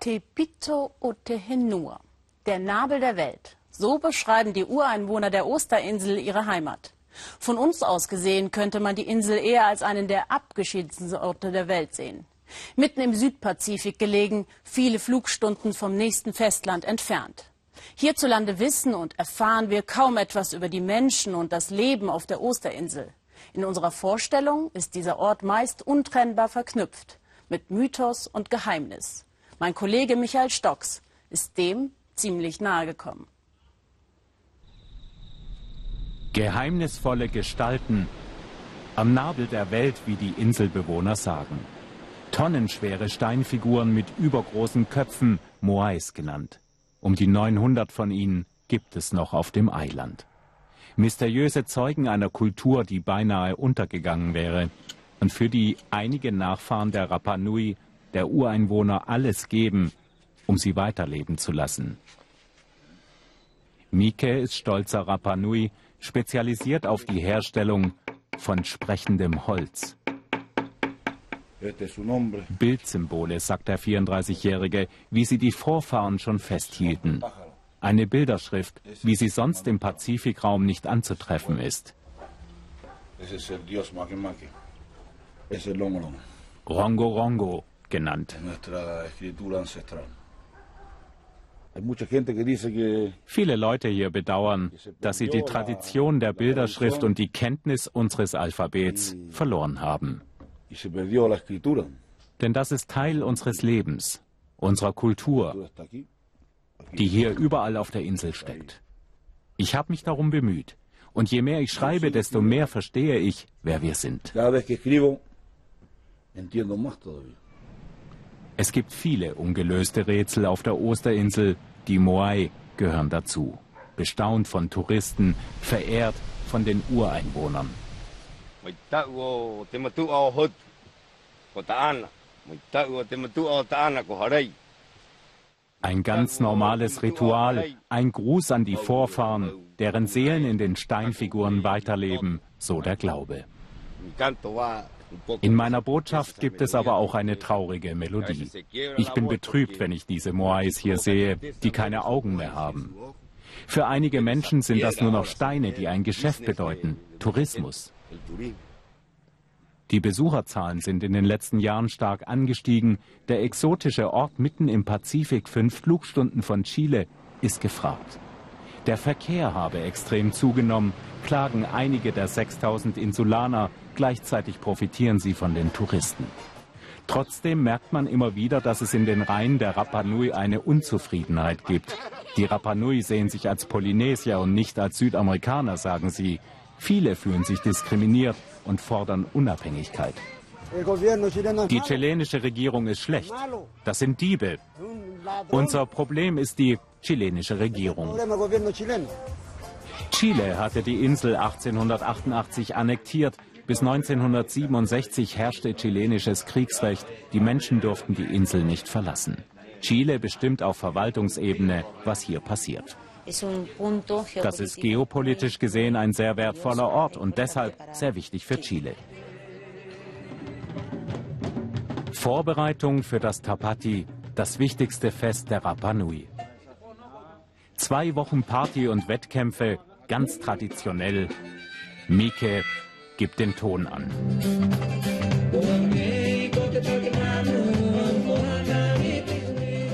Tepito Otehenua, der Nabel der Welt. So beschreiben die Ureinwohner der Osterinsel ihre Heimat. Von uns aus gesehen könnte man die Insel eher als einen der abgeschiedensten Orte der Welt sehen. Mitten im Südpazifik gelegen, viele Flugstunden vom nächsten Festland entfernt. Hierzulande wissen und erfahren wir kaum etwas über die Menschen und das Leben auf der Osterinsel. In unserer Vorstellung ist dieser Ort meist untrennbar verknüpft mit Mythos und Geheimnis. Mein Kollege Michael Stocks ist dem ziemlich nahe gekommen. Geheimnisvolle Gestalten am Nabel der Welt, wie die Inselbewohner sagen. Tonnenschwere Steinfiguren mit übergroßen Köpfen, Moais genannt. Um die 900 von ihnen gibt es noch auf dem Eiland. Mysteriöse Zeugen einer Kultur, die beinahe untergegangen wäre und für die einige Nachfahren der Rapa Nui, der Ureinwohner, alles geben, um sie weiterleben zu lassen. Mike ist stolzer Rapa Nui, spezialisiert auf die Herstellung von sprechendem Holz. Bildsymbole, sagt der 34-Jährige, wie sie die Vorfahren schon festhielten. Eine Bilderschrift, wie sie sonst im Pazifikraum nicht anzutreffen ist. Rongo Rongo genannt. Viele Leute hier bedauern, dass sie die Tradition der Bilderschrift und die Kenntnis unseres Alphabets verloren haben. Denn das ist Teil unseres Lebens, unserer Kultur, die hier überall auf der Insel steckt. Ich habe mich darum bemüht. Und je mehr ich schreibe, desto mehr verstehe ich, wer wir sind. Es gibt viele ungelöste Rätsel auf der Osterinsel. Die Moai gehören dazu. Bestaunt von Touristen, verehrt von den Ureinwohnern. Ein ganz normales Ritual, ein Gruß an die Vorfahren, deren Seelen in den Steinfiguren weiterleben, so der Glaube. In meiner Botschaft gibt es aber auch eine traurige Melodie. Ich bin betrübt, wenn ich diese Moais hier sehe, die keine Augen mehr haben. Für einige Menschen sind das nur noch Steine, die ein Geschäft bedeuten, Tourismus. Die Besucherzahlen sind in den letzten Jahren stark angestiegen. Der exotische Ort mitten im Pazifik, fünf Flugstunden von Chile, ist gefragt. Der Verkehr habe extrem zugenommen, klagen einige der 6000 Insulaner. Gleichzeitig profitieren sie von den Touristen. Trotzdem merkt man immer wieder, dass es in den Reihen der Rapa Nui eine Unzufriedenheit gibt. Die Rapa Nui sehen sich als Polynesier und nicht als Südamerikaner, sagen sie. Viele fühlen sich diskriminiert und fordern Unabhängigkeit. Die chilenische Regierung ist schlecht. Das sind Diebe. Unser Problem ist die chilenische Regierung. Chile hatte die Insel 1888 annektiert. Bis 1967 herrschte chilenisches Kriegsrecht. Die Menschen durften die Insel nicht verlassen. Chile bestimmt auf Verwaltungsebene, was hier passiert. Das ist geopolitisch gesehen ein sehr wertvoller Ort und deshalb sehr wichtig für Chile. Vorbereitung für das Tapati, das wichtigste Fest der Rapa Nui. Zwei Wochen Party und Wettkämpfe, ganz traditionell. Mike gibt den Ton an.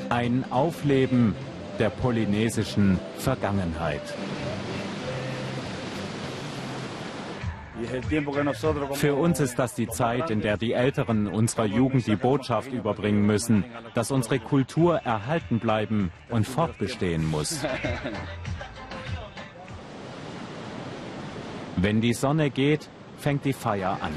Ein Aufleben der polynesischen Vergangenheit. Für uns ist das die Zeit, in der die Älteren unserer Jugend die Botschaft überbringen müssen, dass unsere Kultur erhalten bleiben und fortbestehen muss. Wenn die Sonne geht, fängt die Feier an.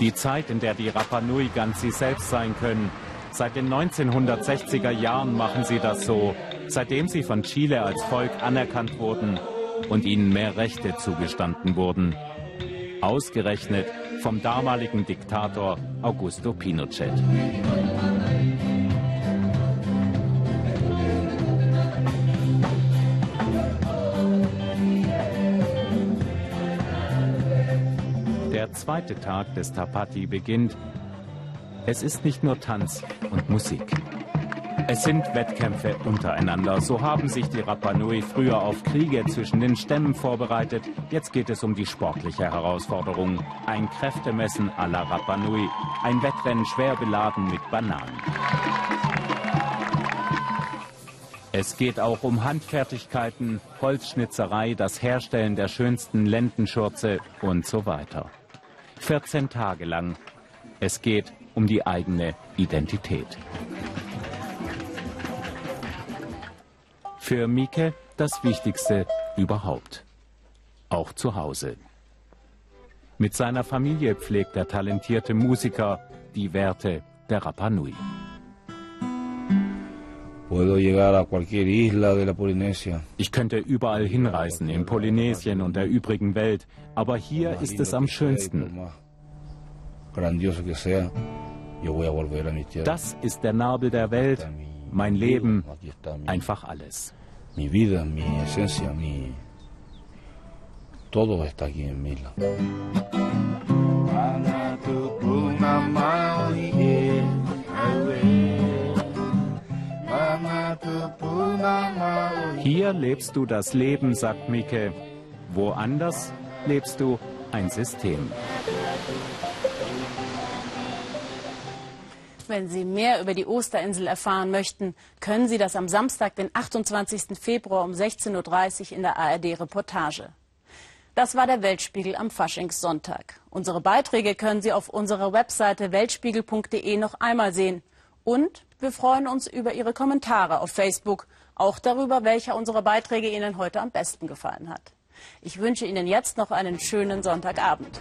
Die Zeit, in der die Rapa Nui ganz sie selbst sein können. Seit den 1960er Jahren machen sie das so, seitdem sie von Chile als Volk anerkannt wurden und ihnen mehr Rechte zugestanden wurden. Ausgerechnet vom damaligen Diktator Augusto Pinochet. Der zweite Tag des Tapati beginnt. Es ist nicht nur Tanz und Musik. Es sind Wettkämpfe untereinander. So haben sich die Rapa Nui früher auf Kriege zwischen den Stämmen vorbereitet. Jetzt geht es um die sportliche Herausforderung. Ein Kräftemessen à la Rapa Nui. Ein Wettrennen schwer beladen mit Bananen. Es geht auch um Handfertigkeiten, Holzschnitzerei, das Herstellen der schönsten Lendenschurze und so weiter. 14 Tage lang. Es geht um die eigene Identität. Für Mike das Wichtigste überhaupt. Auch zu Hause. Mit seiner Familie pflegt der talentierte Musiker die Werte der Rapa Nui. Ich könnte überall hinreisen, in Polynesien und der übrigen Welt, aber hier ist es am schönsten. Das ist der Nabel der Welt, mein Leben, einfach alles. Mi vida, mi esencia, mi... Todo está aquí en Mila. Hier lebst du das Leben, sagt Mike. Woanders lebst du ein System. Wenn Sie mehr über die Osterinsel erfahren möchten, können Sie das am Samstag, den 28. Februar um 16.30 Uhr in der ARD-Reportage. Das war der Weltspiegel am Faschingssonntag. Unsere Beiträge können Sie auf unserer Webseite weltspiegel.de noch einmal sehen. Und wir freuen uns über Ihre Kommentare auf Facebook, auch darüber, welcher unserer Beiträge Ihnen heute am besten gefallen hat. Ich wünsche Ihnen jetzt noch einen schönen Sonntagabend.